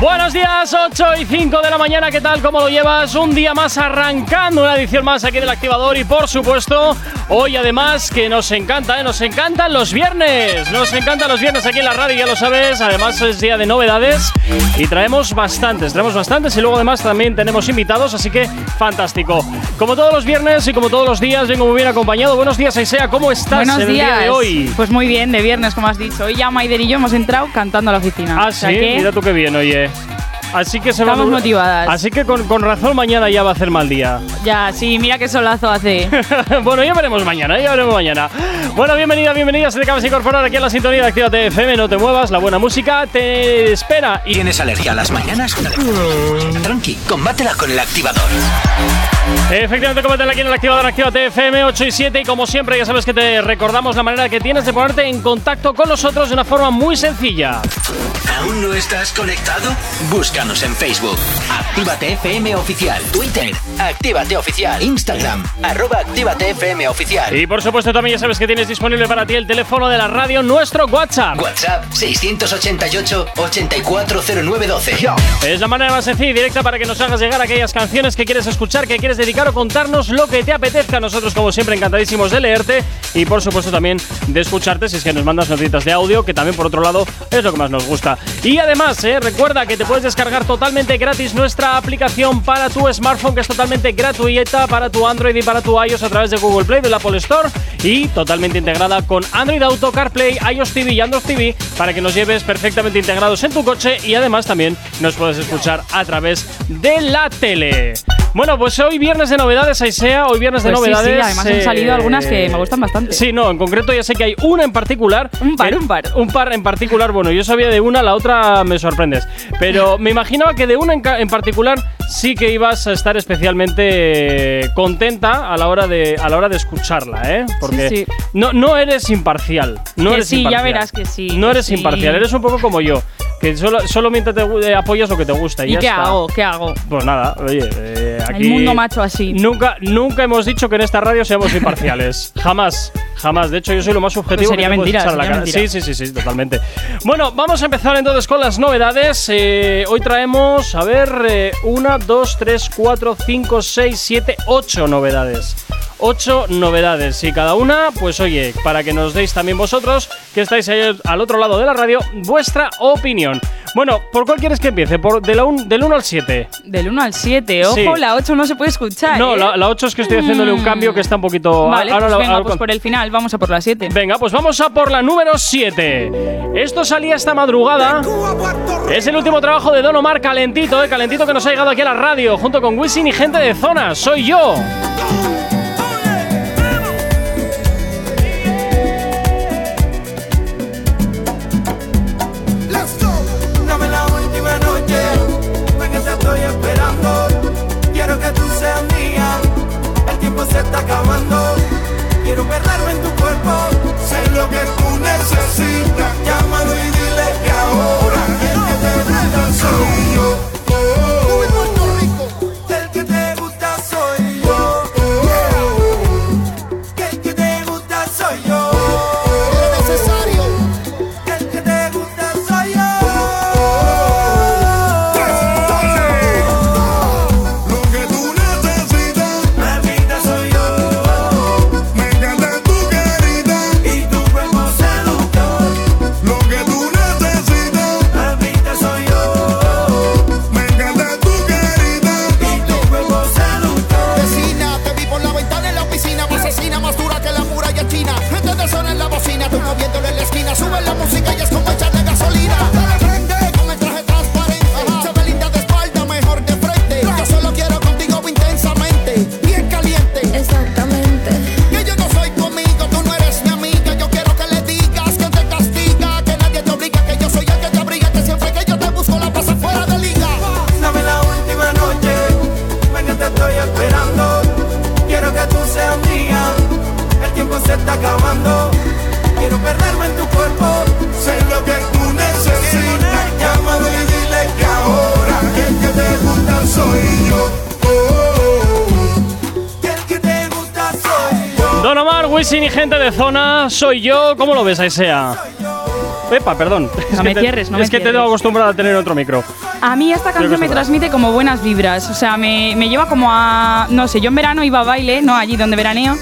Buenos días, 8 y 5 de la mañana, ¿qué tal? ¿Cómo lo llevas? Un día más arrancando una edición más aquí del activador y por supuesto, hoy además que nos encanta, ¿eh? Nos encantan los viernes, nos encantan los viernes aquí en la radio, ya lo sabes, además es día de novedades y traemos bastantes, traemos bastantes y luego además también tenemos invitados, así que fantástico. Como todos los viernes y como todos los días, vengo muy bien acompañado. Buenos días, Aisea, ¿cómo estás Buenos en el día de hoy? Pues muy bien, de viernes, como has dicho. Hoy ya Maider y yo hemos entrado cantando a la oficina. O sea sí, que mira tú qué bien, oye. Así que se va Estamos motivadas. Así que con, con razón mañana ya va a hacer mal día. Ya, sí, mira qué solazo hace. bueno, ya veremos mañana, ya veremos mañana. Bueno, bienvenida, bienvenida. Si te acabas de incorporar aquí a la sintonía de Actívate FM, no te muevas, la buena música te espera. Y ¿Tienes alergia a las mañanas? Tranqui, combátela con El Activador. Efectivamente, coméntala aquí en el activador Actívate FM 8 y 7. Y como siempre, ya sabes que te recordamos la manera que tienes de ponerte en contacto con nosotros de una forma muy sencilla. ¿Aún no estás conectado? Búscanos en Facebook. Actívate FM Oficial. Twitter. Actívate Oficial. Instagram. Arroba Actívate FM Oficial. Y por supuesto, también ya sabes que tienes disponible para ti el teléfono de la radio, nuestro WhatsApp. WhatsApp 688-840912. Es la manera más sencilla y directa para que nos hagas llegar aquellas canciones que quieres escuchar, que quieres dedicar o contarnos lo que te apetezca. Nosotros, como siempre, encantadísimos de leerte y, por supuesto, también de escucharte si es que nos mandas notitas de audio, que también, por otro lado, es lo que más nos gusta. Y además, eh, recuerda que te puedes descargar totalmente gratis nuestra aplicación para tu smartphone, que es totalmente gratuita para tu Android y para tu iOS a través de Google Play, de la Apple Store y totalmente integrada con Android Auto, CarPlay, iOS TV y Android TV para que nos lleves perfectamente integrados en tu coche y además también nos puedes escuchar a través de la tele. Bueno, pues hoy viernes de novedades, Aisea, hoy viernes de Pues sí, sí, novedades. además han salido algunas que me gustan bastante. Sí, no, en concreto ya sé que hay una en particular. Un par, que- un par. Un par en particular, bueno, yo sabía de una, la otra me sorprendes. Pero me imaginaba que de una en, en particular sí que ibas a estar especialmente contenta a la hora de, a la hora de escucharla, ¿eh? Porque Sí, sí. No, no eres imparcial. No Que eres sí, ya imparcial. verás que sí, No que eres sí. imparcial, eres un poco como yo. Que solo, solo mientras te eh, apoyas lo que te gusta. Y, ¿Y ya qué está. hago? ¿Qué hago? Pues nada, oye, eh, aquí El mundo macho así. Nunca, nunca hemos dicho que en esta radio seamos imparciales. jamás, jamás. De hecho, yo soy lo más subjetivo Pues sería que mentira, a la sería cara. mentira. Sí, sí, sí, sí, totalmente. Bueno, vamos a empezar entonces con las novedades. Eh, hoy traemos, a ver, eh, una, dos, tres, cuatro, cinco, seis, siete, ocho novedades. Ocho novedades y cada una, pues oye, para que nos deis también vosotros, que estáis ahí al otro lado de la radio, vuestra opinión. Bueno, ¿por cuál quieres que empiece? Por de la un- del 1 al 7. Del 1 al 7. Ojo, Sí. la 8 no se puede escuchar. No, ¿eh? la, la 8 es que estoy haciéndole un cambio que está un poquito. Vale, ahora pues la- venga, ahora- pues por el final vamos a por la 7. Venga, pues vamos a por la número 7. Esto salía esta madrugada. Es el último trabajo de Don Omar calentito, eh, calentito que nos ha llegado aquí a la radio, junto con Wisin y gente de zona. Soy yo. El tiempo se está acabando. Quiero perderme en tu cuerpo, sé lo que tú necesitas. Llámalo y dile que ahora el que te soy yo. Gente de zona, soy yo. ¿Cómo lo ves, Aisea? Epa, perdón. Es No que me te- cierres, no Es me que te cierres. tengo acostumbrado a tener otro micro. A mí esta canción me transmite como buenas vibras. O sea, me, me lleva como a. No sé, yo en verano iba a baile, ¿no? Allí donde veraneo.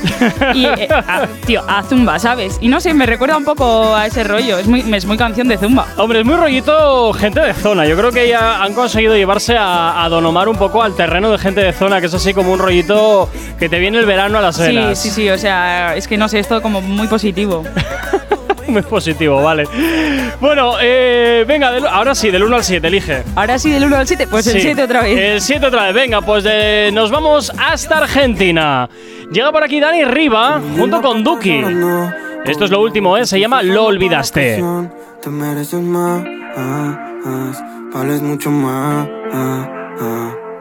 Y, eh, a- tío, a zumba, ¿sabes? Y no sé, me recuerda un poco a ese rollo. Es muy, es muy canción de zumba. Hombre, es muy rollito gente de zona. Yo creo que ya han conseguido llevarse a, a Don Omar un poco al terreno de gente de zona, que es así como un rollito que te viene el verano a las Sí, venas. sí, sí. O sea, es que no sé, es todo como muy positivo. Muy positivo, vale. Bueno, eh, venga, del- ahora sí, del 1 al 7, elige. Ahora sí, del 1 al 7, pues el Sí. 7 otra vez. El 7 otra vez. Venga, pues de- nos vamos hasta Argentina. Llega por aquí Dani Riva junto con Duki. Esto es lo último, ¿eh? Se llama Lo Olvidaste. Te mereces más, vales mucho más.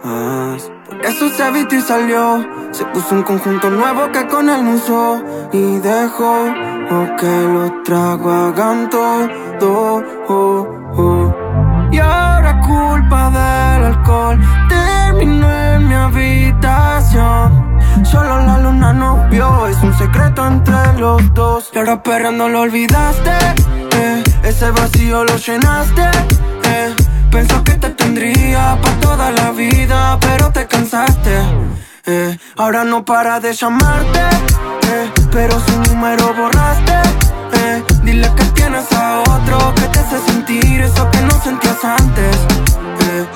Por eso se vistió y salió. Se puso un conjunto nuevo que con él no usó. Y dejó que los tragos hagan todo. Y ahora culpa del alcohol terminó en mi habitación. Solo la luna nos vio, es un secreto entre los dos. Y ahora perreando lo olvidaste, eh. ese vacío lo llenaste. Eh. Pensó que te tendría para toda la vida, pero te cansaste. Eh. Ahora no para de llamarte, eh. pero su número borraste. Eh. Dile que tienes a otro que te hace sentir eso que no sentías antes. Eh.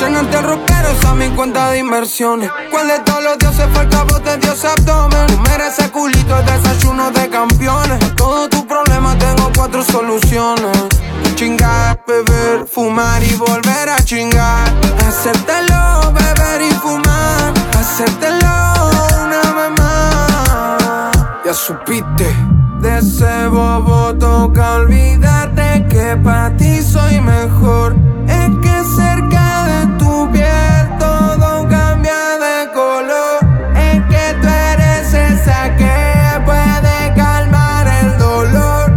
Llenarte roqueros a mi cuenta de inversiones. ¿Cuál de todos los dioses fue el cabo de Dios abdomen? Comer ese culito es desayuno de campeones. A todos tus problemas tengo cuatro soluciones. Chingar, beber, fumar y volver a chingar. Hacértelo, beber y fumar. Hacértelo una vez más. Ya supiste. De ese bobo toca olvidarte que para ti soy mejor. Es que cerca de tu piel todo cambia de color. Es que tú eres esa que puede calmar el dolor.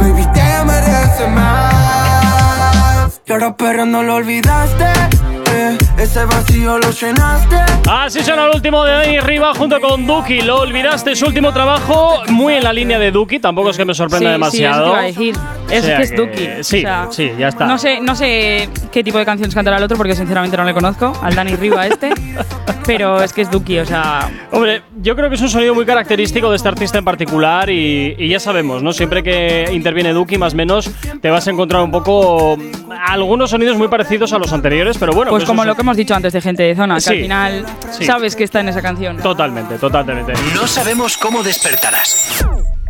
Baby, te mereces más. Y ahora pero no lo olvidaste. Ese vacío lo llenaste. Así suena el último de Dani Riva junto con Duki. Lo olvidaste, su último trabajo, muy en la línea de Duki. Tampoco es que me sorprenda Sí, demasiado. Sí, eso te iba a decir. Es que es Duki. sí, o sea, sí, ya está. No sé, no sé qué tipo de canciones cantará el otro porque sinceramente no le conozco, al Dani Riva este. pero es que es Duki, o sea. Hombre, yo creo que es un sonido muy característico de este artista en particular y, y ya sabemos, ¿no? Siempre que interviene Duki, más o menos, te vas a encontrar un poco algunos sonidos muy parecidos a los anteriores, pero bueno. Pues pues como eso- lo que hemos dicho antes de gente de zona, que al final sí. sabes que está en esa canción. Totalmente, totalmente. No sabemos cómo despertarás,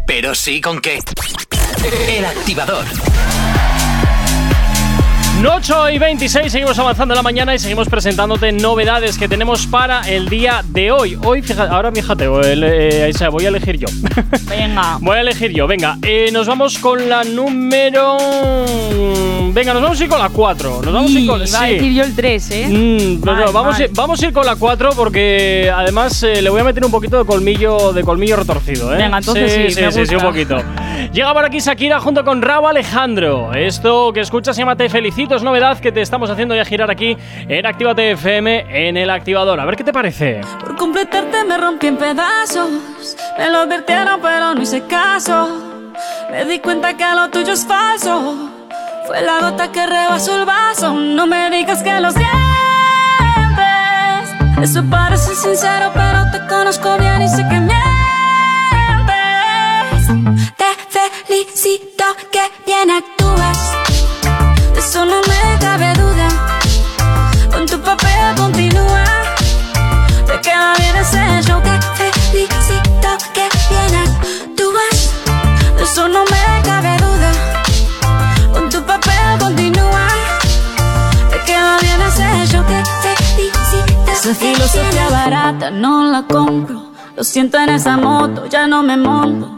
pero sí con qué. El activador. 8 y 26, seguimos avanzando en la mañana y seguimos presentándote novedades que tenemos para el día de hoy. Hoy, fíjate, ahora fíjate, eh, voy a elegir yo. Venga. Voy a elegir yo, venga. eh, nos vamos con la número. Venga, nos vamos a ir con la 4. Nos vamos a ir Y con. iba a sí. decir yo el 3, ¿eh? Mm, no, vamos, a vamos a ir con la 4 porque además eh, le voy a meter un poquito de colmillo de colmillo retorcido, ¿eh? Venga, entonces sí, sí, me sí, sí, un poquito. Llega por aquí Shakira junto con Rabo Alejandro. Esto que escuchas se llama Te Felicito, es novedad que te estamos haciendo ya girar aquí en Actívate FM en el activador. A ver qué te parece. Por completarte me rompí en pedazos. Me lo advirtieron, pero no hice caso. Me di cuenta que lo tuyo es falso. Fue la gota que rebasó el vaso. No me digas que lo sientes. Eso parece sincero, pero te conozco bien y sé que mientes. Te felicito que bien actúas. De eso no me cabe duda. Con tu papel continúa. Te queda bien ese show Te felicito que bien actúas De eso no me cabe duda. Con tu papel continúa. Te queda bien ese show Te felicito Esa filosofía barata no la compro. Lo siento en esa moto, ya no me monto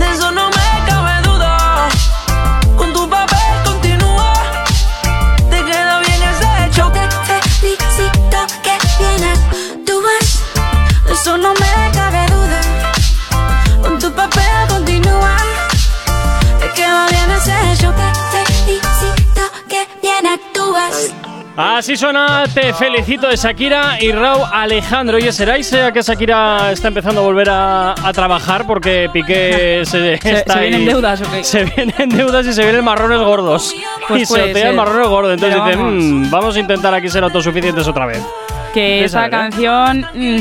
There's no matter Así suena Te felicito de Shakira y Raúl Alejandro. Oye, ¿será y sea que Shakira está empezando a volver a, a trabajar porque Piqué se, ¿Se, está se vienen ahí- deudas o qué? Se vienen deudas y se vienen marrones gordos. Pues y se puede otea el ser. marrones gordo. Entonces Pero dice, vamos. "Mm, vamos a intentar aquí ser autosuficientes otra vez. Que Esa, esa ¿verdad? canción. mm,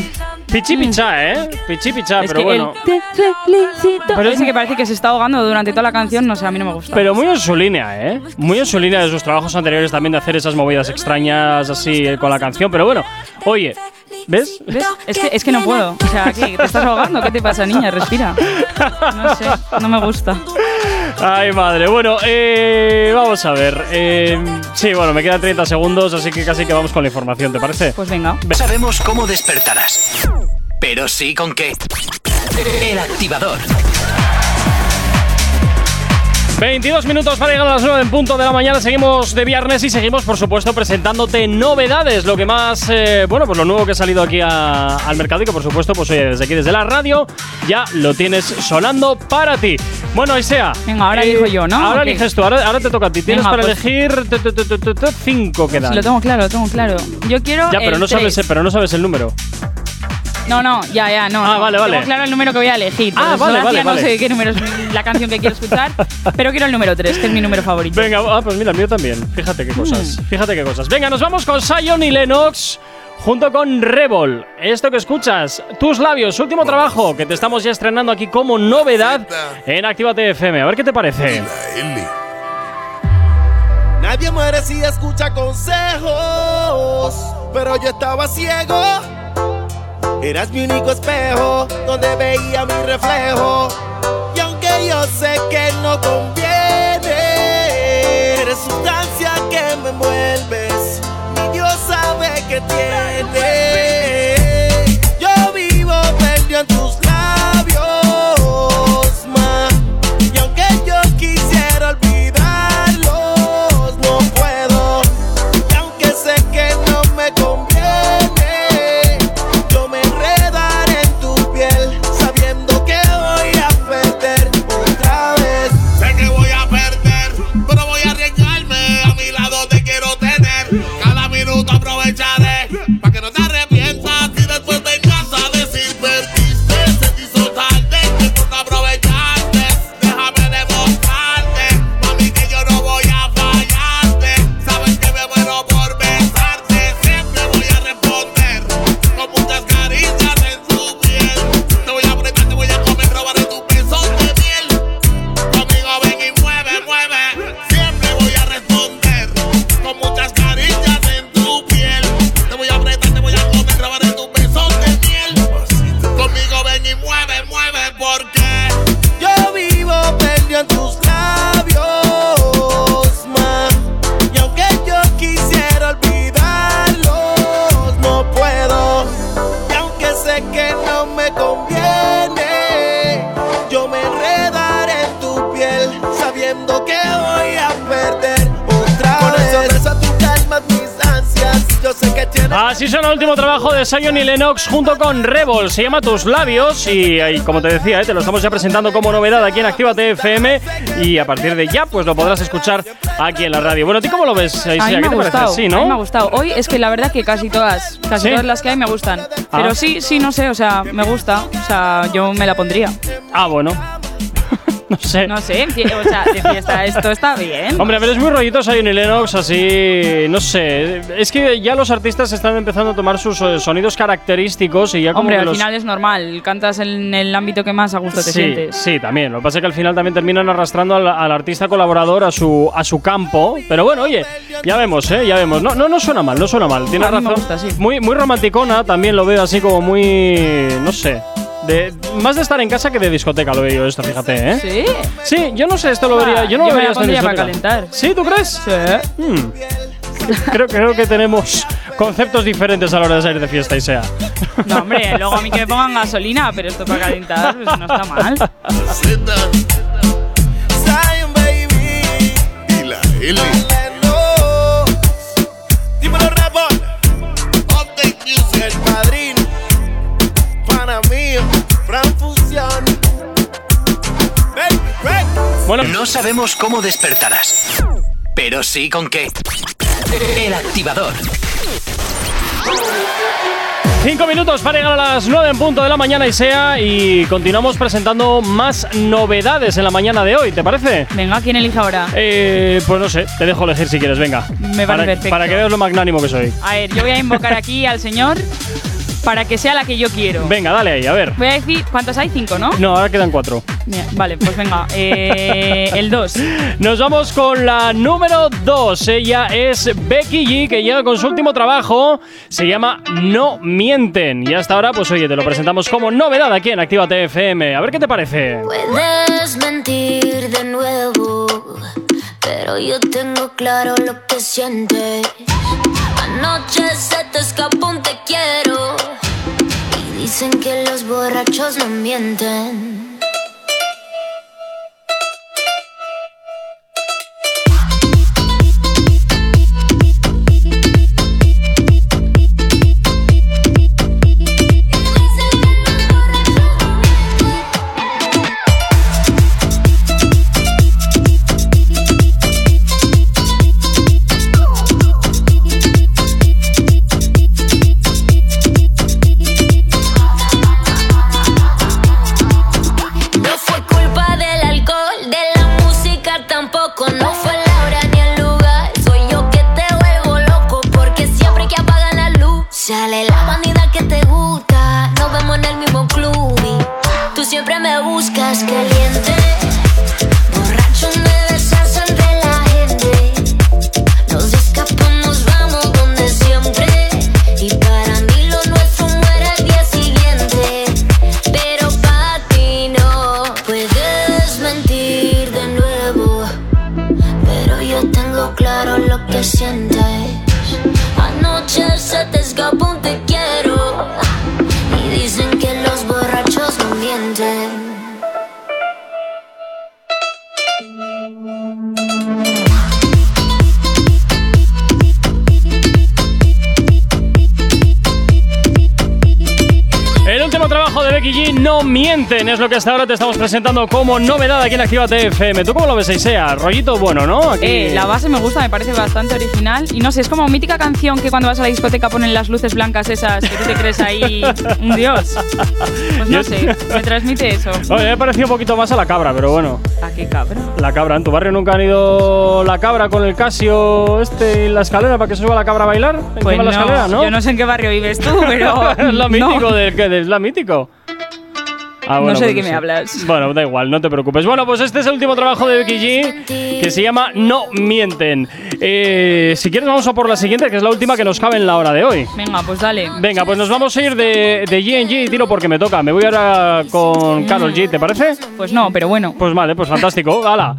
Pichi pichá, ¿eh? Pichi pichá, es pero que bueno. el te felicito. Pero ese que parece que se está ahogando durante toda la canción, no sé, a mí no me gusta. Pero muy en su línea, ¿eh? Muy en su línea de sus trabajos anteriores también de hacer esas movidas extrañas así con la canción. Pero bueno, oye, ¿ves? ¿Ves? Es que, es que no puedo. O sea, ¿qué? ¿Te estás ahogando? ¿Qué te pasa, niña? Respira. No sé, no me gusta. Ay, madre. Bueno, eh, vamos a ver. Eh, sí, bueno, me quedan 30 segundos, así que casi que vamos con la información, ¿te parece? Pues venga. Sabemos cómo despertarás. Pero sí con qué. El activador. 22 minutos para llegar a las 9 en punto de la mañana. Seguimos de viernes y seguimos, por supuesto, presentándote novedades. Lo que más, eh, bueno, pues lo nuevo que ha salido aquí a- al mercado y que, por supuesto, pues oye, desde aquí, desde la radio, ya lo tienes sonando para ti. Bueno, Aisea. Venga, ahora elijo yo, ¿no? Ahora eliges tú, ahora, ahora te toca a ti. Tienes para pues- elegir cinco quedan. Lo tengo claro, lo tengo claro. Yo quiero. ya, pero pero no sabes el número. No, no, ya, ya, no. Ah, no. vale, vale. Tengo claro el número que voy a elegir. Ah, vale, vale, vale. No sé qué número es la canción que quiero escuchar, pero quiero el número 3, que es mi número favorito. Venga, ah, pues mira, el mío también. Fíjate qué cosas. Mm. Fíjate qué cosas. Venga, nos vamos con Sion y Lennox junto con Revol. Esto que escuchas, tus labios, último trabajo que te estamos ya estrenando aquí como novedad en Actívate FM. A ver qué te parece. Nadie muere si escucha consejos, pero yo estaba ciego. Eras mi único espejo donde veía mi reflejo. Y aunque yo sé que no conviene, eres sustancia que me envuelves. Mi Dios sabe que tiene. Sion y Lennox junto con Revol. Se llama Tus Labios y, y como te decía, eh, te lo estamos ya presentando como novedad aquí en Actívate FM y a partir de ya pues lo podrás escuchar aquí en la radio. Bueno, ¿a ti cómo lo ves, Aisea? A mí ¿Qué me ha te parece? gustado. Sí, A mí me ha ¿no? gustado. Hoy es que la verdad que casi todas, casi ¿Sí? todas las que hay me gustan. Pero sí, sí, no sé, o sea, me gusta. O sea, yo me la pondría. Ah, bueno. no sé. No sé, o sea, de fiesta esto está bien. Hombre, pero es muy rollito Sion y Lennox, así. No sé. Es que ya los artistas están empezando a tomar sus eh, sonidos característicos y ya como Hombre, que al los- final es normal. Cantas en el ámbito que más a gusto te sí, sientes. sí, también. Lo que pasa es que al final también terminan arrastrando al, al artista colaborador a su, a su campo. Pero bueno, oye, ya vemos, ¿eh? Ya vemos. No, no, no suena mal, no suena mal. Tienes razón. gusta, sí. Muy, muy romanticona, también lo veo así como muy. No sé. De, más de estar en casa que de discoteca lo veo yo esto, fíjate, ¿eh? ¿Sí? Sí, yo no sé, esto lo Ah, vería. Yo no yo lo me vería la para discoteca. calentar. ¿Sí, tú crees? Sí. Hmm. Creo, creo que tenemos conceptos diferentes a la hora de salir de fiesta y sea. No, hombre, luego a mí que me pongan gasolina, pero esto para calentar pues no está mal. Bueno, No sabemos cómo despertarás. Pero sí con qué. El activador. Cinco minutos para llegar a las 9 en punto de la mañana y sea y continuamos presentando más novedades en la mañana de hoy, ¿te parece? Venga, ¿quién elige ahora? Eh, pues no sé, te dejo elegir si quieres, venga. Me parece para, perfecto. Para que veas lo magnánimo que soy. A ver, yo voy a invocar aquí al señor para que sea la que yo quiero. Venga, dale ahí, a ver. Voy a decir, ¿cuántos hay? Cinco, ¿no? No, ahora quedan cuatro. Bien, Vale, pues venga. eh, el 2. Nos vamos con la número 2. Ella es Becky G, que llega con su último trabajo. Se llama No Mienten. Y hasta ahora, pues oye, te lo presentamos como novedad aquí en Actívate FM. A ver qué te parece. Puedes mentir de nuevo, pero yo tengo claro lo que sientes. Anoche se te escapó un te quiero y dicen que los borrachos no mienten. Trabajo de Becky G, No Mienten, es lo que hasta ahora te estamos presentando como novedad aquí en Actívate FM. ¿Tú cómo lo ves, Isea? Rollito bueno, ¿no? Aquí- Eh, la base me gusta, me parece bastante original. Y no sé, es como mítica canción que cuando vas a la discoteca ponen las luces blancas esas que tú te crees ahí un dios. Pues no sé, me transmite eso. Oye, me ha parecido un poquito más a la cabra, pero bueno. ¿A qué cabra? La cabra, ¿en tu barrio nunca han ido la cabra con el Casio este y la escalera para que se suba la cabra a bailar? Pues de la no, escalera, ¿no? yo no sé en qué barrio vives tú, pero. es la no. mítico del que es la mítico. Ah, No sé de pues qué me hablas. Bueno, da igual, no te preocupes. Bueno, pues este es el último trabajo de Becky G que se llama No Mienten. Eh, si quieres, vamos a por la siguiente, que es la última que nos cabe en la hora de hoy. Venga, pues dale. Venga, pues nos vamos a ir de, de G&G y tiro porque me toca. Me voy ahora con Carol G, ¿te parece? Pues no, pero bueno. Pues vale, pues fantástico. ¡Hala!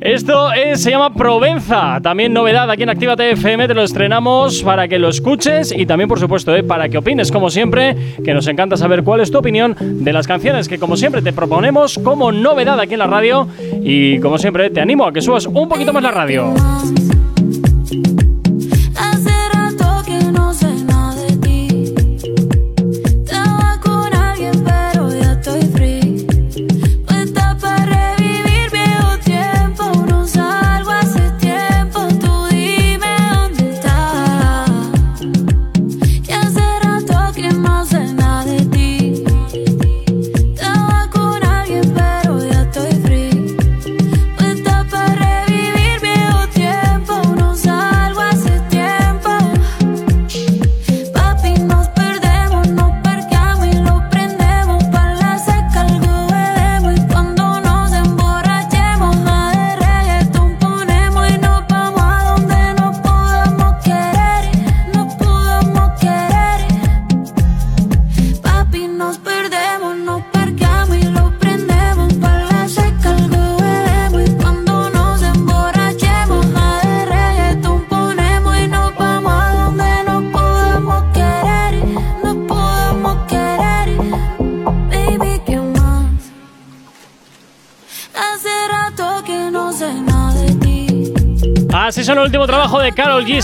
Esto es- se llama Provenza. También novedad aquí en Actívate FM. Te lo estrenamos para que lo escuches y también, por supuesto, eh, para que opines, como siempre, que nos encanta saber cuál es tu opinión de las canciones que, como siempre, te proponemos como novedad aquí en la radio. Y, como siempre, te animo a que subas un poquito más la radio.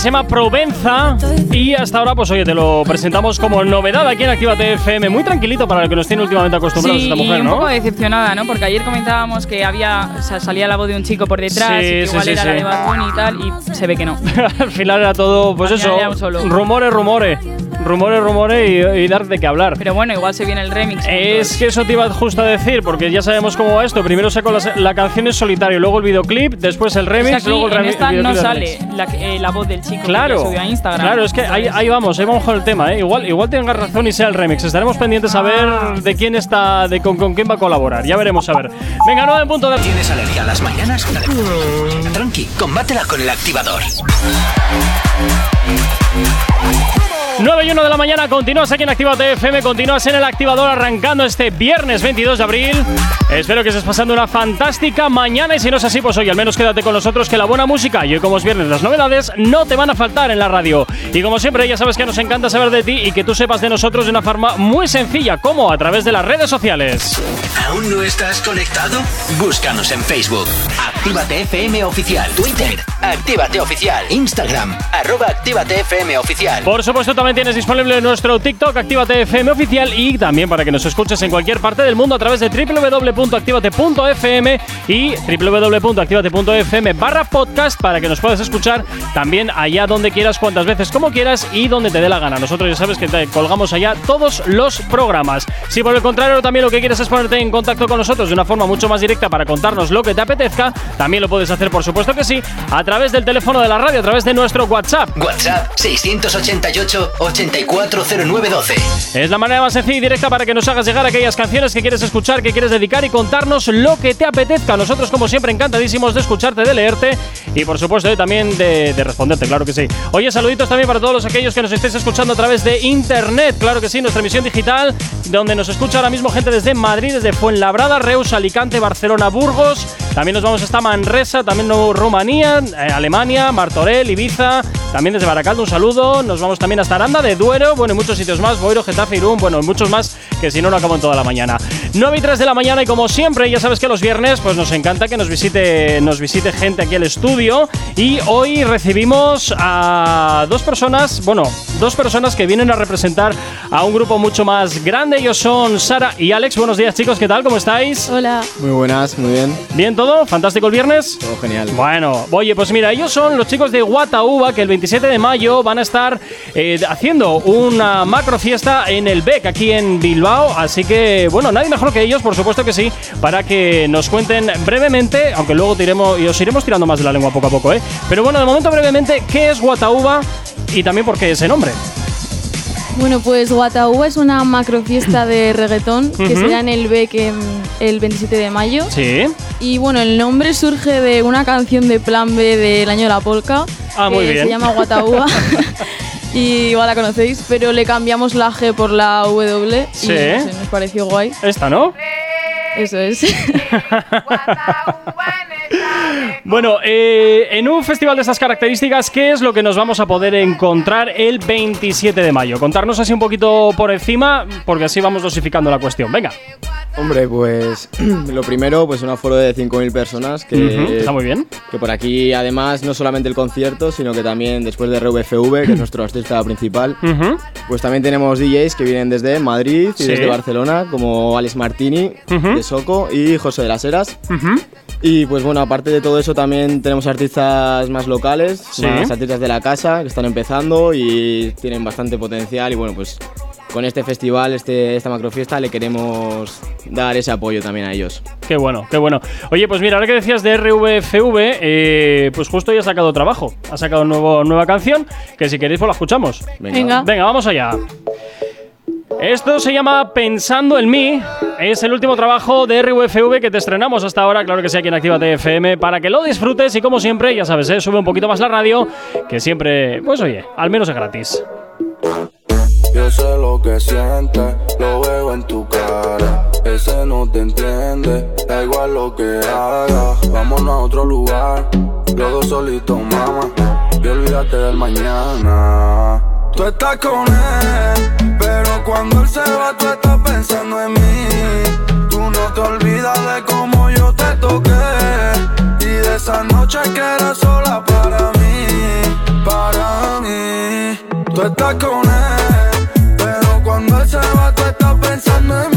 Se llama Provenza. Y hasta ahora, pues oye, te lo presentamos como novedad aquí en Actívate FM. Muy tranquilito para lo que nos tiene últimamente acostumbrados Sí, esta mujer, y un ¿no? poco decepcionada, ¿no? Porque ayer comentábamos que había, o sea, salía la voz de un chico por detrás, Sí, y que sí, igual era la de Bad Bunny y tal, y se ve que no. Al final era todo, pues Al eso, rumores, rumores. Rumores, rumores y, y dar de qué hablar. Pero bueno, igual se viene el remix. Es que eso te iba justo a decir, porque ya sabemos cómo va esto. Primero sacó la, la canción en solitario, luego el videoclip, después el remix, que aquí, luego el remix. esta no sale la, eh, la voz del chico que Claro, subió a Instagram. claro, es que ahí, ahí vamos, ahí vamos con el tema, ¿eh? Igual, igual tengas razón y sea el remix. Estaremos pendientes a ver Ah. de quién está, de con, con quién va a colaborar. Ya veremos a ver. Venga, 9 en punto de. ¿Tienes alergia a las mañanas? Tranqui, combátela con el activador. 9 y 1 de la mañana, continúas aquí en Actívate FM, continúas en el activador arrancando este viernes 22 de abril. Espero que estés pasando una fantástica mañana y si no es así, pues hoy al menos quédate con nosotros que la buena música y hoy como es viernes las novedades no te van a faltar en la radio. Y como siempre ya sabes que nos encanta saber de ti y que tú sepas de nosotros de una forma muy sencilla, como a través de las redes sociales. ¿Aún no estás conectado? Búscanos en Facebook. Actívate FM Oficial. Twitter. Actívate Oficial. Instagram. Arroba Actívate FM Oficial. Por supuesto, también tienes disponible nuestro TikTok Actívate FM oficial y también para que nos escuches en cualquier parte del mundo a través de www.activate.fm y www.activate.fm barra podcast para que nos puedas escuchar también allá donde quieras, cuantas veces como quieras y donde te dé la gana. Nosotros ya sabes que te colgamos allá todos los programas. Si por el contrario también lo que quieres es ponerte en contacto con nosotros de una forma mucho más directa para contarnos lo que te apetezca, también lo puedes hacer por supuesto que sí, a través del teléfono de la radio, a través de nuestro WhatsApp. WhatsApp 688 840912. Es la manera más sencilla y directa para que nos hagas llegar aquellas canciones que quieres escuchar, que quieres dedicar y contarnos lo que te apetezca. Nosotros, como siempre, encantadísimos de escucharte, de leerte y, por supuesto, también de, de responderte, claro que sí. Oye, saluditos también para todos los aquellos que nos estéis escuchando a través de internet, claro que sí, nuestra emisión digital, donde nos escucha ahora mismo gente desde Madrid, desde Fuenlabrada, Reus, Alicante, Barcelona, Burgos. También nos vamos hasta Manresa, también no- Rumanía, eh, Alemania, Martorell, Ibiza, también desde Baracaldo un saludo. Nos vamos también hasta Aranda de Duero, bueno, y muchos sitios más, Boiro, Getafe, Irún, bueno, muchos más que si no, no acabo en toda la mañana. 9 y 3 de la mañana y como siempre, ya sabes que los viernes pues nos encanta que nos visite, nos visite gente aquí al estudio y hoy recibimos a dos personas, bueno, dos personas que vienen a representar a un grupo mucho más grande. Ellos son Sara y Alex. Buenos días chicos, ¿qué tal? ¿Cómo estáis? Hola. Muy buenas, muy bien. ¿Bien todo? ¿Fantástico el viernes? Todo genial. Bueno, oye, pues mira, ellos son los chicos de Guatauba que el 27 de mayo van a estar eh, haciendo una macro fiesta en el BEC aquí en Bilbao. Así que, bueno, nadie mejor que ellos, por supuesto que sí, para que nos cuenten brevemente, aunque luego tiremos y os iremos tirando más de la lengua poco a poco, ¿eh? Pero bueno, de momento brevemente, ¿qué es Guatauba y también por qué ese nombre? Bueno, pues Guataúba es una macrofiesta de reggaetón que Ujú. será en el BEC en- el 27 de mayo. Sí. Y bueno, el nombre surge de una canción de Plan B del año de la polka. Ah, muy que bien. Se llama Guataúba. y igual la conocéis, pero le cambiamos la G por la W. Sí. Y no sé, nos pareció guay. Esta, ¿no? Eso es. Bueno, eh, en un festival de estas características, ¿qué es lo que nos vamos a poder encontrar el 27 de mayo? Contarnos así un poquito por encima, porque así vamos dosificando la cuestión. Venga. Hombre, pues lo primero, pues un aforo de 5.000 personas que, Ujú, está muy bien. que por aquí además no solamente el concierto, sino que también después de RVFV, que es nuestro artista principal, pues también tenemos DJs que vienen desde Madrid y Sí. desde Barcelona, como Alex Martini de Soco y José de las Heras. Y pues bueno, aparte de todo eso también tenemos artistas más locales, Sí. más artistas de la casa que están empezando y tienen bastante potencial y bueno, pues con este festival, este, esta macrofiesta le queremos dar ese apoyo también a ellos. Qué bueno, qué bueno. Oye, pues mira, ahora que decías de RVFV, eh, pues justo ya ha sacado trabajo. Ha sacado nuevo, nueva canción, que si queréis pues la escuchamos. Venga. Venga, vamos allá. Esto se llama Pensando en mí. Es el último trabajo de RVFV que te estrenamos hasta ahora, claro que sí, aquí en Actívate FM, para que lo disfrutes y como siempre, ya sabes, ¿eh? sube un poquito más la radio, que siempre, pues oye, al menos es gratis. Yo sé lo que sientes, lo veo en tu cara. Ese no te entiende, da igual lo que hagas. Vámonos a otro lugar, los dos solitos, mamá. Y olvídate del mañana. Tú estás con él, pero cuando él se va, tú estás pensando en mí. Tú no te olvidas de cómo yo te toqué. Y de esa noche que era sola para mí, para mí. Tú estás con él. Pero cuando él se va, tú estás pensando en mí.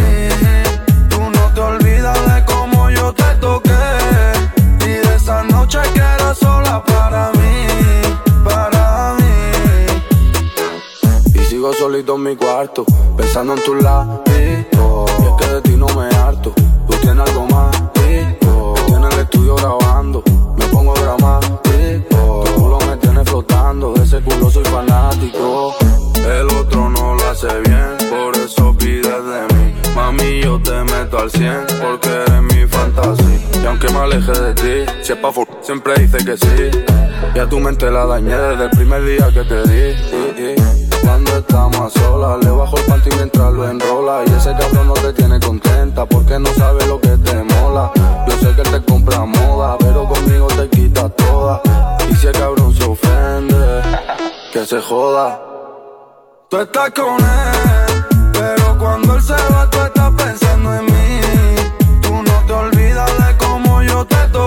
Solito en mi cuarto, pensando en tus labios. Y es que de ti no me harto, tú tienes algo más. Tienes el estudio grabando, me pongo dramático. Tu culo me tiene flotando, de ese culo soy fanático. El otro no lo hace bien, por eso pides de mí. Mami, yo te meto al 100, porque eres mi fantasía. Y aunque me aleje de ti, si es pa' siempre dice que sí. Y a tu mente la dañé desde el primer día que te di. Estamos a solas, le bajo el panty mientras lo enrola. Y ese cabrón no te tiene contenta, porque no sabe lo que te mola. Yo sé que te compra moda, pero conmigo te quita toda. Y si el cabrón se ofende, que se joda. Tú estás con él, pero cuando él se va, tú estás pensando en mí. Tú no te olvidas de cómo yo te toqué.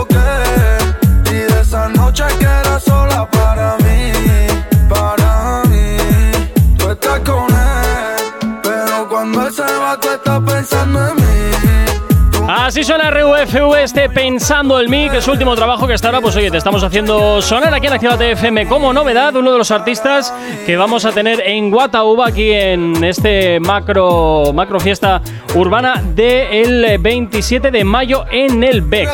Así suena RUFV, este Pensando en mí, que es su último trabajo que hasta ahora, pues oye, te estamos haciendo sonar aquí en Actívate FM como novedad, uno de los artistas que vamos a tener en Guatauba, aquí en este macro, macro fiesta urbana del 27 de mayo en el BEC.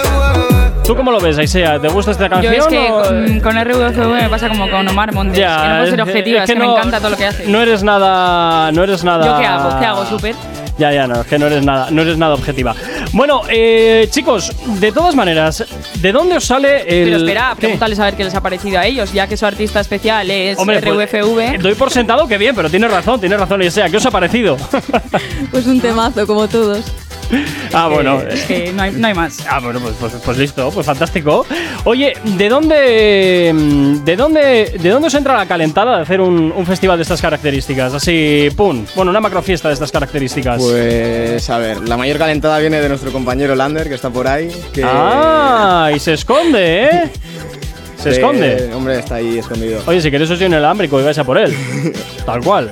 ¿Tú cómo lo ves, Aisea? ¿Te gusta esta Yo canción? es que o- con, con RVFV me pasa como con Omar Montes, Ya, que no puedo ser es- objetiva, es es, que que, no- me encanta todo lo que hace. No eres nada. No eres nada. ¿Yo qué hago? ¿Qué hago? ¿Súper? Ya, ya, no, es que no eres nada, no eres nada objetiva. Bueno, eh, chicos, de todas maneras, ¿de dónde os sale el. Pero espera, pregúntales a ver qué les ha parecido a ellos, ya que su artista especial es Hombre, pues, RVFV. doy por sentado que bien, pero tienes razón, tienes razón, y sea, ¿qué os ha parecido? Pues un temazo, como todos. Ah, bueno. Es que no hay, no hay más. Ah, bueno, pues, pues, pues listo, pues fantástico. Oye, ¿de dónde, mm, de dónde, de dónde os entra la calentada de hacer un, un festival de estas características? Así, pum. Bueno, una macrofiesta de estas características. Pues a ver, la mayor calentada viene de nuestro compañero Lander, que está por ahí. Que Ah, y se esconde, ¿eh? Se de- esconde. Hombre, está ahí escondido. Oye, si queréis os doy un elámbrico y vais a por él. Tal cual.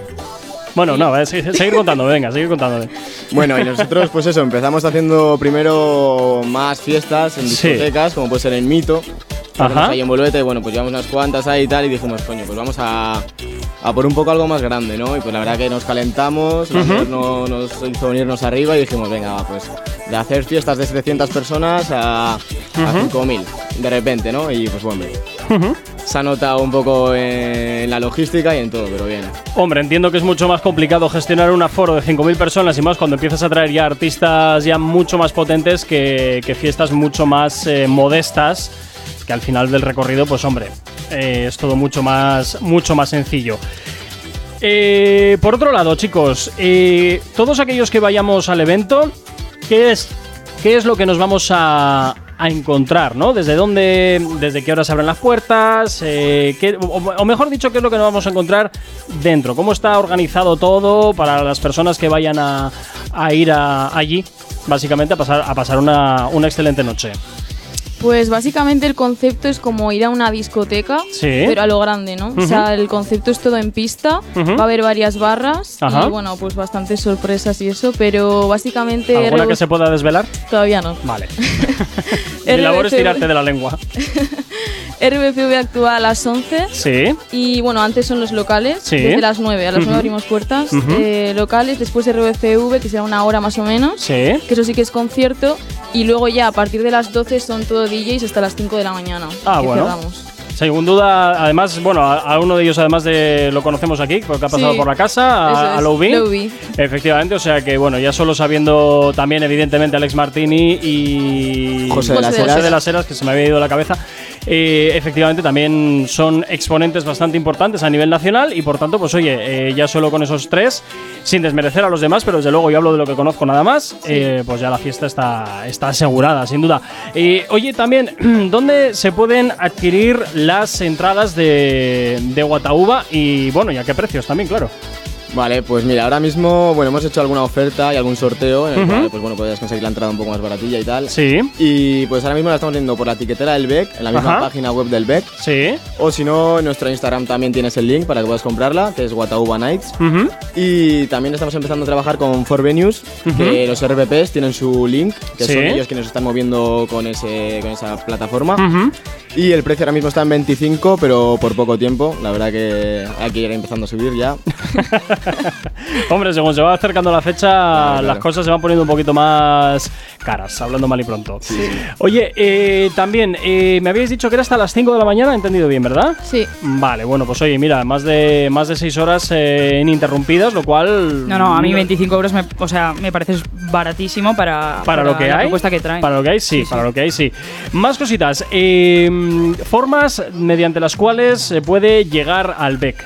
Bueno, no, eh, seguir, seguir contándome, venga, seguir contándome. Bueno, y nosotros, pues eso, empezamos haciendo primero más fiestas en Sí. discotecas, como puede ser en Mito. Ajá. Ahí en Volvete, bueno, pues llevamos unas cuantas ahí y tal, y dijimos, coño, pues vamos a, a por un poco algo más grande, ¿no? Y pues la verdad que nos calentamos, no- nos hizo venirnos arriba y dijimos, venga, va, pues de hacer fiestas de 700 personas a, a Ujú. 5.000, de repente, ¿no? Y pues bueno, se ha notado un poco en la logística y en todo, pero bien. Hombre, entiendo que es mucho más complicado gestionar un aforo de 5.000 personas y más cuando empiezas a traer ya artistas ya mucho más potentes que, que fiestas mucho más eh, modestas, que al final del recorrido, pues hombre, eh, es todo mucho más, mucho más sencillo. Eh, por otro lado, chicos, eh, todos aquellos que vayamos al evento, ¿qué es, qué es lo que nos vamos a, a encontrar? ¿no? ¿Desde dónde, desde qué horas abren las puertas? Eh, o, mejor dicho, ¿qué es lo que nos vamos a encontrar dentro? ¿Cómo está organizado todo para las personas que vayan a, a ir allí? Básicamente a pasar, a pasar una excelente noche. Pues básicamente el concepto es como ir a una discoteca, Sí. pero a lo grande, ¿no? O sea, el concepto es todo en pista, va a haber varias barras Ajá. y bueno, pues bastantes sorpresas y eso, pero básicamente ¿Alguna que se pueda desvelar? todavía no. Vale. Mi labor es tirarte de la lengua. RBCV actúa a las 11 Sí. y bueno, antes son los locales, Sí. desde las 9, a las 9 Ujú. abrimos puertas, eh, locales, después RBCV, que será una hora más o menos, Sí. que eso sí que es concierto, y luego ya a partir de las 12 son todo DJs hasta las 5 de la mañana. Ah, que bueno. cerramos. Sin duda, además, bueno, a, a uno de ellos además de lo conocemos aquí, porque ha pasado Sí, por la casa, a, a Lowby. Lowby. Efectivamente, o sea que bueno, ya solo sabiendo también evidentemente Alex Martini y José de las José Heras. de las Heras, que se me había ido la cabeza, eh, efectivamente también son exponentes bastante importantes a nivel nacional y por tanto, pues oye, eh, ya solo con esos tres, sin desmerecer a los demás, pero desde luego yo hablo de lo que conozco nada más, eh, pues ya la fiesta está, está asegurada, sin duda. Oye, también, ¿dónde se pueden adquirir las entradas de, de Guatauba? Y bueno, ¿y a qué precios también, claro? Vale, pues mira, ahora mismo, bueno, hemos hecho alguna oferta y algún sorteo en el cual, pues bueno, podrías conseguir la entrada un poco más baratilla y tal. Sí. Y pues ahora mismo la estamos viendo por la etiquetera del BEC, en la misma Ajá. página web del BEC. Sí. O si no, en nuestro Instagram también tienes el link para que puedas comprarla, que es Watauba Nights. Y también estamos empezando a trabajar con 4Venues, Ujú. que los RPPs tienen su link, que Sí. son ellos quienes están moviendo con, ese, con esa plataforma. Y el precio ahora mismo está en 25, pero por poco tiempo. La verdad que hay que ir empezando a subir ya. Hombre, según se va acercando la fecha, claro. las cosas se van poniendo un poquito más caras, hablando mal y pronto. Oye, eh, también, eh, me habíais dicho que era hasta las 5 de la mañana, he entendido bien, ¿verdad? Sí. Vale, bueno, pues oye, mira, más de más de 6 horas eh, ininterrumpidas, lo cual... No, no, a mí 25 euros me, o sea, me parece baratísimo para, Para lo que la hay. propuesta que traen. Para lo que hay, sí, para lo que hay, sí. Más cositas. eh, formas mediante las cuales se puede llegar al BEC.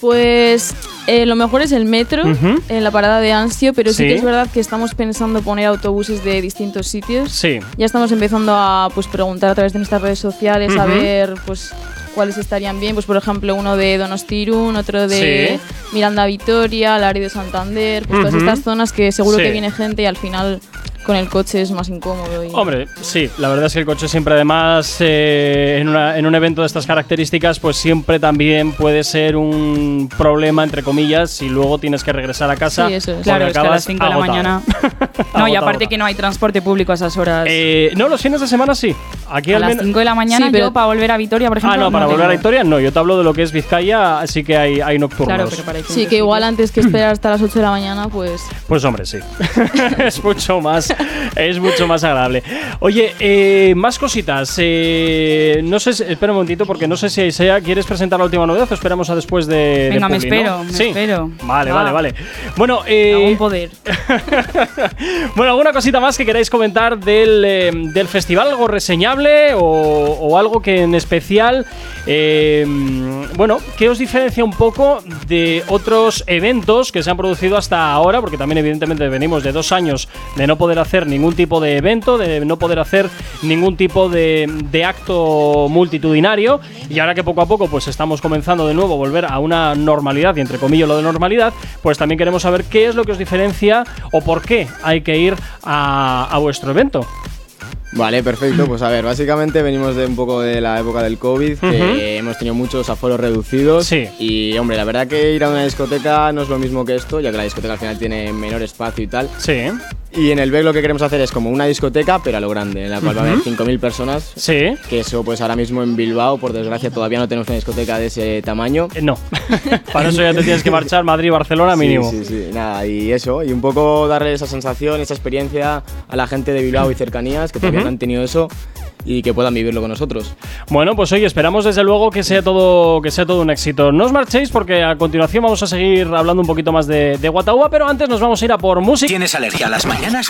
Pues eh, lo mejor es el metro, en la parada de Ansio, pero sí. Sí. que es verdad que estamos pensando poner autobuses de distintos sitios. Sí. Ya estamos empezando a pues, preguntar a través de nuestras redes sociales a ver pues cuáles estarían bien. Pues por ejemplo uno de Donostirun, otro de Sí. Miranda Vitoria, Lari de Santander, pues todas estas zonas que seguro que viene gente y al final con el coche es más incómodo. y- Hombre, sí, la verdad es que el coche siempre además eh, en, una- en un evento de estas características pues siempre también puede ser un problema entre comillas si luego tienes que regresar a casa. Sí, eso es. Claro, es que a las 5 de la mañana. no, y aparte que no hay transporte público a esas horas. Eh, no, los fines de semana sí. Aquí a al las menos- 5 de la mañana Sí, pero- yo para volver a Vitoria, por ejemplo. Ah, no, para volver a tengo. Victoria no. Yo te hablo de lo que es Vizcaya, sí que hay, hay nocturnos. Claro, pero para Sí, que igual antes que esperar hasta las 8 de la mañana, pues Pues hombre, sí. es mucho más, es mucho más agradable. Oye, eh, más cositas. Eh, no sé, si- espera un momentito porque no sé si Aisea quieres presentar la última novedad o esperamos a después de. de Venga, me espero, me Sí. espero. Vale, Va. vale, vale. Bueno, eh, Algún poder. bueno, alguna cosita más que queráis comentar del, eh, del festival, algo reseñable o, o algo que en especial, bueno, que os diferencia un poco de otros eventos que se han producido hasta ahora, porque también evidentemente venimos de dos años de no poder hacer ningún tipo de evento, de no poder hacer ningún tipo de, de acto multitudinario, y ahora que poco a poco pues estamos comenzando de nuevo a volver a una normalidad, y entre comillas lo de normalidad, pues también queremos saber qué es lo que os diferencia o por qué hay que ir a, a vuestro evento. Vale, perfecto. Pues a ver, básicamente venimos de un poco de la época del COVID, que hemos tenido muchos aforos reducidos. Sí. Y hombre, la verdad que ir a una discoteca no es lo mismo que esto, ya que la discoteca al final tiene menor espacio y tal. Sí. Y en el BEC lo que queremos hacer es como una discoteca, pero a lo grande, en la cual va a haber Ujú. 5.000 personas. Sí. Que eso, pues ahora mismo en Bilbao, por desgracia, todavía no tenemos una discoteca de ese tamaño. Eh, No. Para eso ya te tienes que marchar Madrid Barcelona mínimo. Sí, sí, nada, y eso, y un poco darle esa sensación, esa experiencia a la gente de Bilbao y cercanías que todavía no han tenido eso y que puedan vivirlo con nosotros. Bueno, pues oye, esperamos desde luego que sea todo, que sea todo un éxito. No os marchéis porque a continuación vamos a seguir hablando un poquito más de, de Guataúba, pero antes nos vamos a ir a por música. ¿Tienes alergia a las mañanas?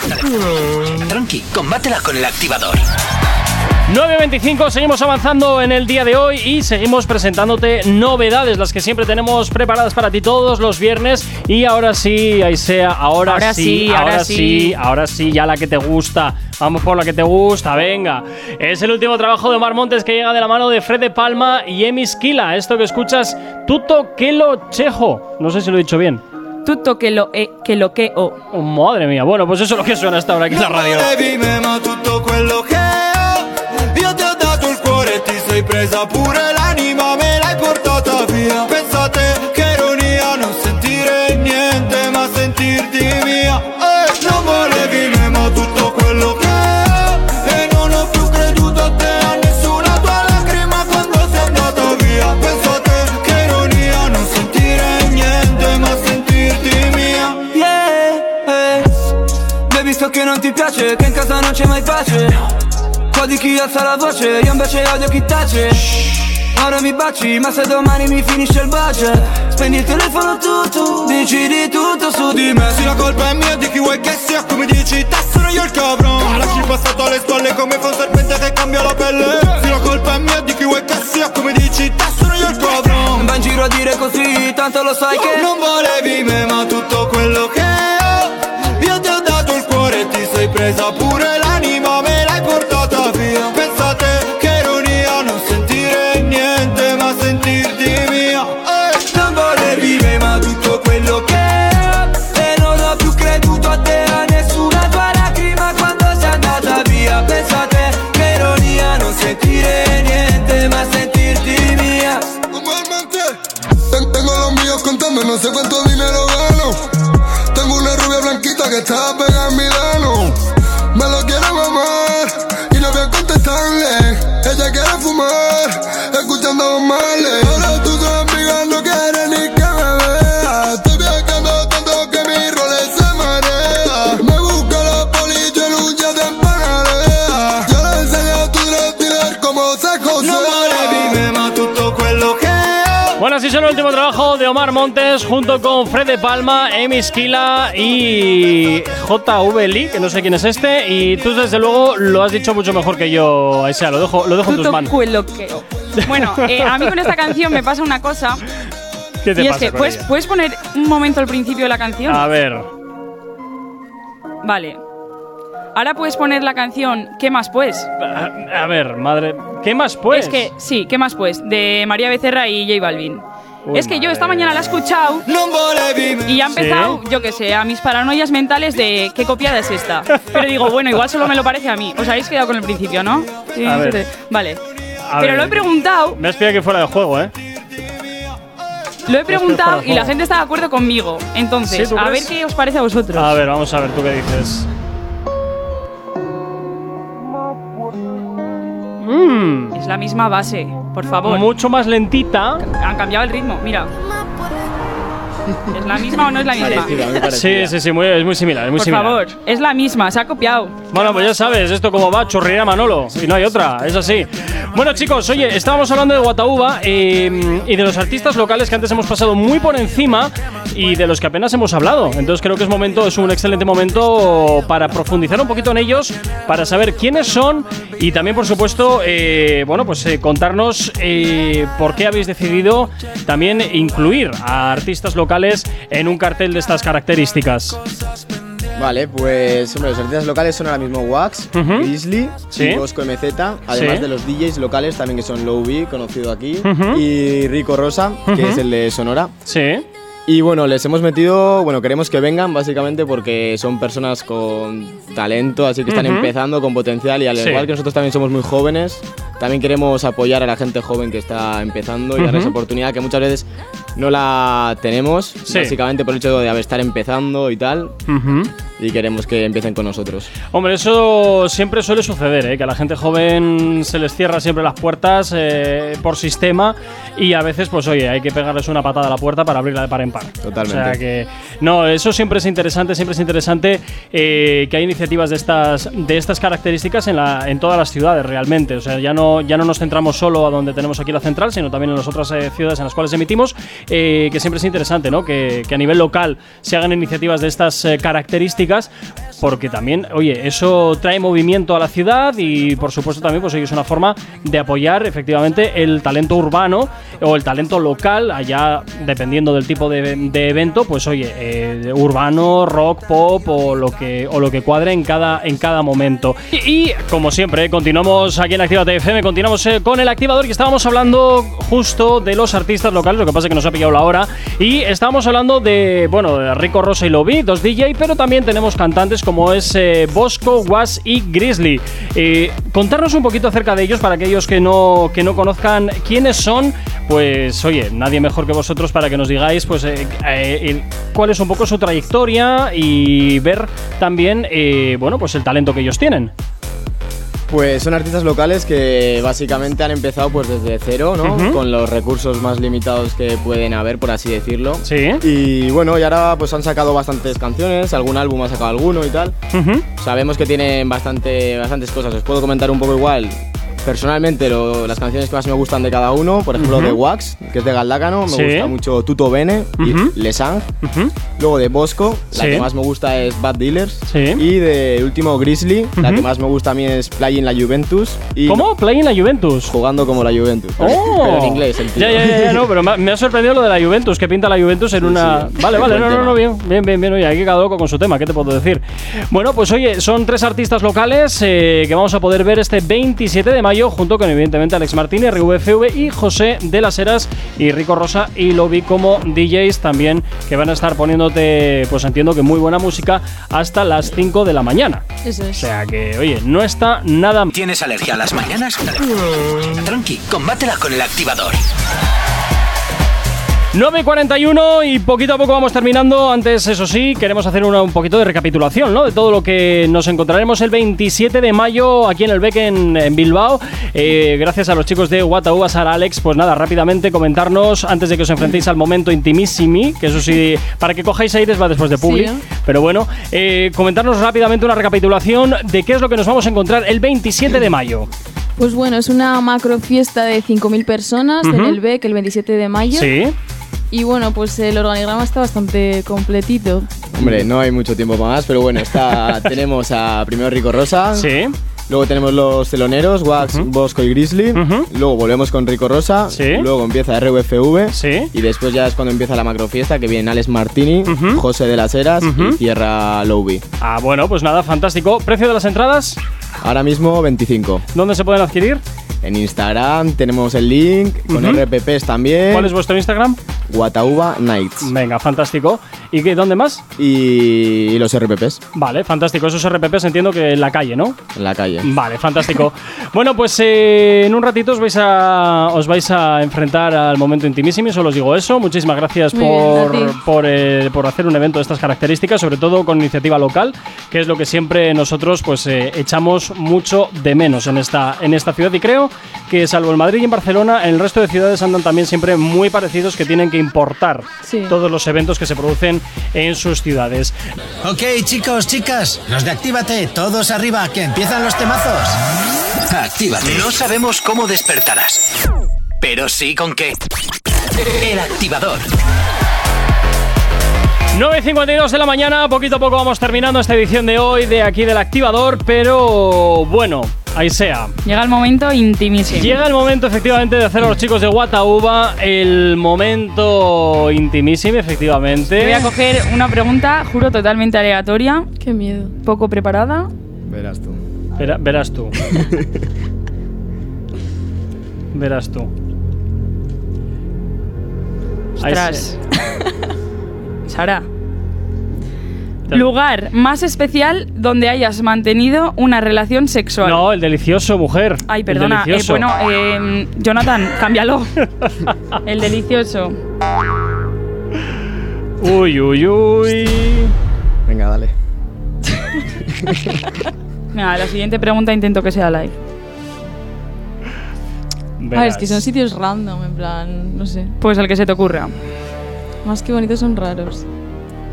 Tranqui, combátela con el activador. 9.25, seguimos avanzando en el día de hoy y seguimos presentándote novedades, las que siempre tenemos preparadas para ti todos los viernes. Y ahora sí, Aisea, ahora, Ahora sí, sí, ahora, ahora sí, sí. ahora sí, ya la que te gusta. Vamos por la que te gusta, venga. Es el último trabajo de Omar Montes que llega de la mano de Fred de Palma y Emis Kila. Esto que escuchas, Tuto Kelo Chejo. No sé si lo he dicho bien. Tutto che lo, e, che lo che ho. Oh, madre mía, bueno, pues eso es lo que suena hasta ahora aquí en la radio. Sei presa pure l'anima Me l'hai portata via. Pensate che ironia non sentire niente ma sentirti mia. Eh, non volevi me ma tutto quello che ho E non ho più creduto a te a nessuna tua lacrima quando sei andata via. Pensate che ironia non sentire niente ma sentirti mia. Yeah, eh. Baby so che non ti piace, che in casa non c'è mai pace Qua di chi alza la voce, io invece odio chi tace. Ora mi baci, ma se domani mi finisce il budget Spendi il telefono tu, tu, dici di tutto su di me. Sì la colpa è mia di chi vuoi che sia, come dici te sono io il cabrón Lasci passato alle spalle come fa un serpente che cambia la pelle. Sì la colpa è mia di chi vuoi che sia, come dici te sono io il cabrón Va in giro a dire così, tanto lo sai che Non volevi me ma tutto quello che ho Io ti ho dato il cuore e ti sei presa pure Bueno, así son el último trabajo de Omar Montes junto con Fred de Palma, Emi Esquila y JV Lee, que no sé quién es este. Y tú, desde luego, lo has dicho mucho mejor que yo, Aisea. Lo dejo, lo dejo en tus manos. Bueno, eh, a mí con esta canción me pasa una cosa. ¿Qué te y es que, con ¿puedes, ella? ¿puedes poner un momento al principio de la canción? A ver. Vale. Ahora puedes poner la canción ¿Qué más pues? A, a ver, madre. ¿Qué más pues? Es que, sí, ¿qué más pues? De María Becerra y J Balvin. Uy, es que yo esta mañana la he escuchado y ha empezado, yo qué sé, a mis paranoias mentales de qué copiada es esta. Pero digo, bueno, igual solo me lo parece a mí. Os habéis quedado con el principio, ¿no? Sí, A ver. sí. Vale. A Pero ver. lo he preguntado, Me has pillado que fuera de juego, ¿eh? lo he preguntado y la gente está de acuerdo conmigo. Entonces, ¿Sí, a ver qué os parece a vosotros. A ver, vamos a ver tú qué dices. Mm, Es la misma base, por favor. mucho más lentita. Han cambiado el ritmo, mira. ¿Es la misma o no es la misma? Sí, sí, sí, muy, es muy similar. Es muy Por similar. favor, es la misma, se ha copiado. Bueno, pues ya sabes, esto como va, churrería Manolo. Y no hay otra, es así. Bueno, chicos, oye, estábamos hablando de Guatauba eh, y de los artistas locales que antes hemos pasado muy por encima y de los que apenas hemos hablado. Entonces creo que es momento, es un excelente momento para profundizar un poquito en ellos, para saber quiénes son y también, por supuesto, eh, bueno, pues eh, contarnos eh, por qué habéis decidido también incluir a artistas locales en un cartel de estas características. Vale, pues hombre, los artistas locales son ahora mismo Wax, Ujú. Grizzly Sí. y Bosco MZ, además Sí. de los DJs locales también que son Low B, conocido aquí, y Rico Rosa, que es el de Sonora. Sí. Y bueno, les hemos metido, bueno, queremos que vengan básicamente porque son personas con talento, así que están empezando con potencial y al Sí. igual que nosotros también somos muy jóvenes, también queremos apoyar a la gente joven que está empezando y darles oportunidad que muchas veces no la tenemos, Sí. básicamente por el hecho de estar empezando y tal. Y queremos que empiecen con nosotros. Hombre, eso siempre suele suceder, ¿eh? que a la gente joven se les cierra siempre las puertas eh, por sistema y a veces, pues oye, hay que pegarles una patada a la puerta para abrirla de par en par. Totalmente. O sea que, no, eso siempre es interesante, siempre es interesante eh, que hay iniciativas de estas, de estas características en, la, en todas las ciudades realmente. O sea, ya no, ya no nos centramos solo a donde tenemos aquí la central, sino también en las otras eh, ciudades en las cuales emitimos, eh, que siempre es interesante, ¿no? Que, que a nivel local se hagan iniciativas de estas eh, porque también, oye, eso trae movimiento a la ciudad y por supuesto también pues es una forma de apoyar efectivamente el talento urbano o el talento local, allá dependiendo del tipo de, evento, pues oye, eh, urbano, rock, pop o lo que o lo que cuadre en cada en cada momento. Y, como siempre, continuamos aquí en Activa FM, continuamos eh, con el activador que estábamos hablando justo de los artistas locales, lo que pasa es que nos ha pillado la hora y estábamos hablando de, bueno, de Rico Rosa y Lobby, dos DJ, pero también tenemos cantantes como es eh, Bosco, Was y Grizzly. Eh, contarnos un poquito acerca de ellos para aquellos que no, que no conozcan quiénes son. Pues oye, nadie mejor que vosotros para que nos digáis pues eh, cuál es un poco su trayectoria y ver también bueno pues el talento que ellos tienen. Pues son artistas locales que básicamente han empezado pues desde cero, ¿no? Con los recursos más limitados que pueden haber, por así decirlo. Sí. Y bueno, y ahora pues han sacado bastantes canciones, algún álbum ha sacado alguno y tal. Sabemos que tienen bastante, bastantes cosas. Os puedo comentar un poco igual. Personalmente, lo- las canciones que más me gustan de cada uno, por ejemplo, de Wax, que es de Galdácano, me Sí. gusta mucho Tuto Bene Ujú. y. Ujú. Luego de Bosco, la Sí. que más me gusta es Bad Dealers. Sí. Y de último Grizzly, la Ujú. que más me gusta a mí es Playing la Juventus. Y ¿Cómo? Playing la Juventus. Jugando como la Juventus. ¡Oh! pero en inglés, el tío. Ya, ya, ya, ya, no, pero me ha, me ha sorprendido lo de la Juventus, que pinta la Juventus en una. sí. Vale, vale, Buen no, no, tema. no, bien, bien, bien, bien, oye, aquí cada loco con su tema, ¿qué te puedo decir? Bueno, pues oye, son tres artistas locales eh, que vamos a poder ver este 27 de mayo, junto con evidentemente Alex Martínez, RVFV y José de las Heras y Rico Rosa y lo vi como DJs también, que van a estar poniéndote, pues entiendo que muy buena música hasta las 5 de la mañana. Eso O es. sea que, oye, no está nada mal. ¿Tienes alergia a las mañanas? Tranqui, combátela con el activador. 9 y 41 y poquito a poco vamos terminando. Antes, eso sí, queremos hacer una- un poquito de recapitulación, ¿no? De todo lo que nos encontraremos el 27 de mayo aquí en el BEC en, en Bilbao. Eh, gracias a los chicos de Wataúba, Sara Alex. Pues nada, rápidamente comentarnos, antes de que os enfrentéis al momento intimissimi, que eso sí, para que cojáis aires va después de Publi. Sí, ¿no? Pero bueno, eh, comentarnos rápidamente una recapitulación de qué es lo que nos vamos a encontrar el 27 de mayo. Pues bueno, es una macro fiesta de 5.000 personas en el BEC el 27 de mayo. Sí. Y bueno, pues el organigrama está bastante completito. Hombre, no hay mucho tiempo más, pero bueno, está, tenemos a primero Rico Rosa. Sí. Luego tenemos los teloneros, Wax, Bosco y Grizzly. Luego volvemos con Rico Rosa. Sí. Luego empieza RVFV. Sí. Y después ya es cuando empieza la macrofiesta, que vienen Alex Martini, José de las Heras y cierra Lowby. Ah, bueno, pues nada, fantástico. ¿Precio de las entradas? Ahora mismo 25. ¿Dónde se pueden adquirir? En Instagram tenemos el link, con. RPPs también. ¿Cuál es vuestro Instagram? Guatauba Nights. Venga, fantástico. ¿Y qué, dónde más? Y, y los RPPs Vale, fantástico. Esos RPPs entiendo que en la calle, ¿no? en la calle. Vale, fantástico. bueno, pues eh, en un ratito os vais a os vais a enfrentar al momento intimísimo, solo os digo eso. Muchísimas gracias Muy bien, por, por, eh, por hacer un evento de estas características, sobre todo con iniciativa local, que es lo que siempre nosotros pues eh, echamos mucho de menos en esta, en esta ciudad. Y creo que salvo en Madrid y en Barcelona, en el resto de ciudades andan también siempre muy parecidos que tienen que importar Sí. todos los eventos que se producen en sus ciudades. Ok, chicos, chicas, los de Actívate, todos arriba, que empiezan los temazos. Actívate. No sabemos cómo despertarás, pero sí con qué. El activador. 9.52 de la mañana, poquito a poco vamos terminando esta edición de hoy de aquí del activador, pero bueno, ahí sea. Llega el momento intimísimo. Llega el momento efectivamente de hacer a los chicos de Watauba el momento intimísimo, efectivamente. Te voy a coger una pregunta, juro, totalmente aleatoria, Qué miedo. poco preparada. Verás tú. Verás tú. verás tú. Ahí Ostras. Sara. Lugar más especial donde hayas mantenido una relación se- sexual. No, el delicioso, mujer. Ay, El perdona. eh, bueno, eh, Jonathan, cámbialo. el delicioso. Uy, uy, uy. Venga, dale. Mira, la siguiente pregunta intento que sea live. A ver, es que son sitios random, en plan, no sé. Pues el que se te ocurra. Más que bonitos son raros.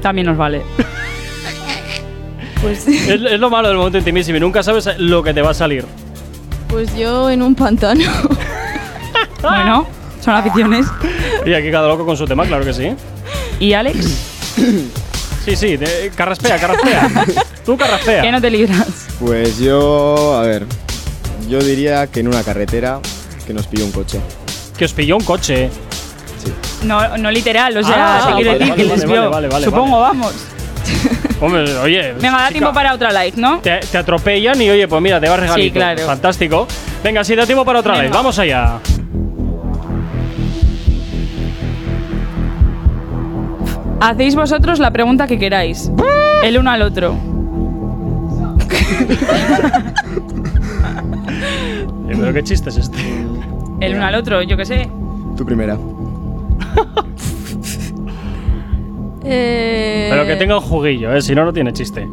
También nos vale. Pues, Es, es lo malo del momento intimísimo, nunca sabes lo que te va a salir. pues yo en un pantano. bueno, son aficiones. Y aquí cada loco con su tema, claro que sí. ¿Y Alex? Sí, sí, de- carraspea, carraspea. Tú carraspea. que no te libras. Pues yo, a ver, yo diría que en una carretera que nos pilló un coche. Que os pilló un coche. No, no literal, o sea, Ah, te quiero vale, decir vale, que vale, les vio. vale, vale, vale, Supongo, vale. vamos. Hombre, oye. Venga, da chica, tiempo para otra live, ¿no? Te, te atropellan y oye, pues mira, te vas regalito. Sí, claro. Fantástico. Venga, sí, da tiempo para otra Venga. vez. Vamos allá. Hacéis vosotros la pregunta que queráis. El uno al otro. Eh, Pero qué chiste es este. El uno al otro, yo qué sé. Tu primera. eh, Pero que tenga un juguillo, ¿eh? Si no, no tiene chiste.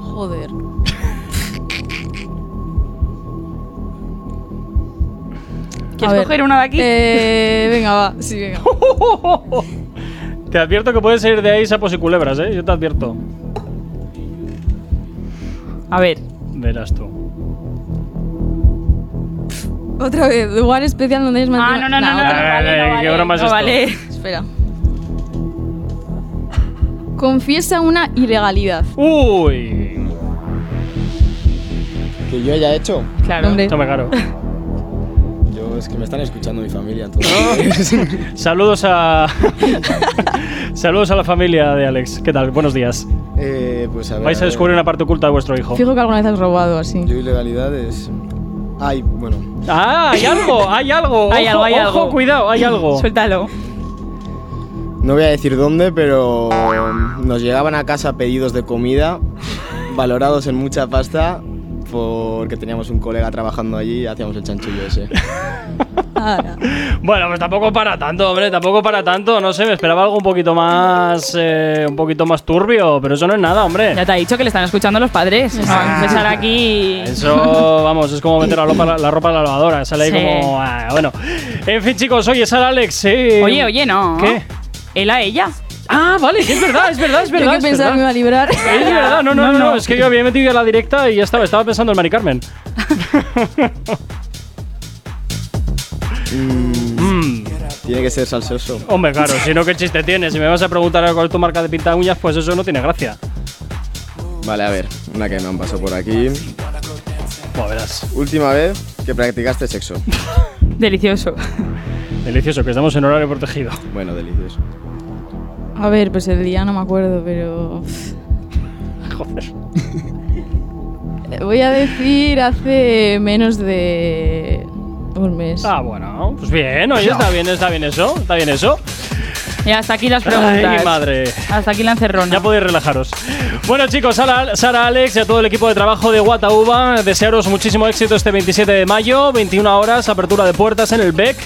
Joder. ¿Quieres ver. coger una de aquí? Eh, venga, va. Sí, venga. Te advierto que puedes ir de ahí sapos y culebras, ¿eh? Yo te advierto. A ver. Verás tú. Otra vez, lugar especial donde hayas Ah, no, no, no, no, no, Ay, vale, no vale, ¿qué broma es no esto? vale. Espera. Confiesa una ilegalidad. Uy. Que yo haya hecho. Claro. Hombre. Tome caro. Yo es que me están escuchando mi familia, entonces. Saludos a. Saludos a la familia de Alex. ¿Qué tal? Buenos días. Eh, pues a ver. Vais a ver. descubrir una parte oculta de vuestro hijo. Fijo que alguna vez has robado así. Yo ilegalidades. Ay, bueno. ¡Ah! ¡Hay algo! ¡Hay algo! Hay Ojo, algo, hay ojo, algo. cuidado! ¡Hay algo! Suéltalo. No voy a decir dónde, pero nos llegaban a casa pedidos de comida valorados en mucha pasta porque teníamos un colega trabajando allí y hacíamos el chanchullo ese. Bueno, pues tampoco para tanto, hombre, tampoco para tanto. No sé, me esperaba algo un poquito más. eh, un poquito más turbio, pero eso no es nada, hombre. Ya te ha dicho que le están escuchando los padres. No, a empezar aquí. Eso, vamos, es como meter la ropa, la ropa en la lavadora. Sale ahí Sí. como. ah, bueno. En fin, chicos, oye, sale Alex. eh, Oye, oye, no. ¿Qué? Él a ella. Ah, vale, es verdad, es verdad, es Yo verdad. que es pensaba verdad. que me iba a librar. Es verdad, no, no, no, no, es que yo había metido ya la directa y ya estaba, estaba pensando en Mari Carmen. Mm, Tiene que ser salsoso. hombre, claro, si no, ¿qué chiste tiene? Si me vas a preguntar cuál es tu marca de pinta uñas, pues eso no tiene gracia. Vale, a ver, una que me han pasado por aquí. Pues verás. Última vez que practicaste sexo. Delicioso. Delicioso, que estamos en horario protegido. Bueno, delicioso. A ver, pues el día no me acuerdo, pero. Joder. Voy a decir hace menos de. Un mes. Ah, bueno, pues bien, oye, está bien, está bien eso, está bien eso. Y hasta aquí las preguntas. Ay, madre. Hasta aquí la encerrona. Ya podéis relajaros. Bueno, chicos, Sara, Sara, Alex y a todo el equipo de trabajo de Guatauba, desearos muchísimo éxito este 27 de mayo, 21 horas, apertura de puertas en el BEC.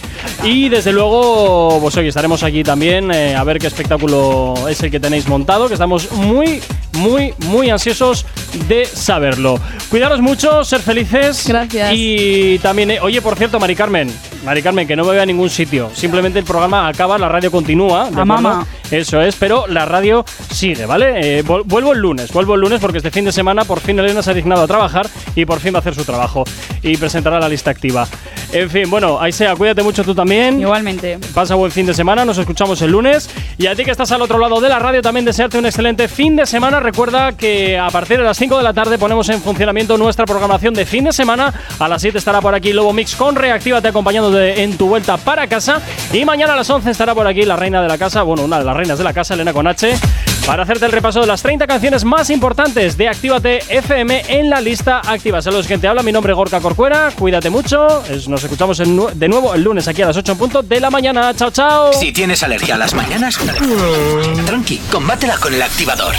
Y desde luego, pues hoy estaremos aquí también eh, a ver qué espectáculo es el que tenéis montado, que estamos muy, muy, muy ansiosos de saberlo. Cuidaros mucho, ser felices. Gracias. Y también, eh, oye, por cierto, Mari Carmen, Mari Carmen, que no me vea a ningún sitio. Simplemente el programa acaba, la radio continúa. ¿de mama. Eso es, pero la radio sigue, ¿vale? Eh, vuelvo el lunes, vuelvo el lunes porque este fin de semana por fin Elena se ha dignado a trabajar y por fin va a hacer su trabajo y presentará la lista activa. En fin, bueno, Aisea, cuídate mucho tú también. Igualmente. Pasa buen fin de semana, nos escuchamos el lunes. Y a ti que estás al otro lado de la radio, también desearte un excelente fin de semana. Recuerda que a partir de las 5 de la tarde ponemos en funcionamiento nuestra programación de fin de semana. A las 7 estará por aquí Lobo Mix con Reactívate acompañándote en tu vuelta para casa. Y mañana a las 11 estará por aquí la reina de la casa, bueno, una de las reinas de la casa, Elena con H. Para hacerte el repaso de las 30 canciones más importantes de Actívate FM en la lista activa. Saludos, gente. Habla mi nombre es Gorka Corcuera. Cuídate mucho. Nos escuchamos de nuevo el lunes aquí a las 8 en punto de la mañana. Chao, chao. Si tienes alergia a las mañanas, tranqui, combátela con el activador.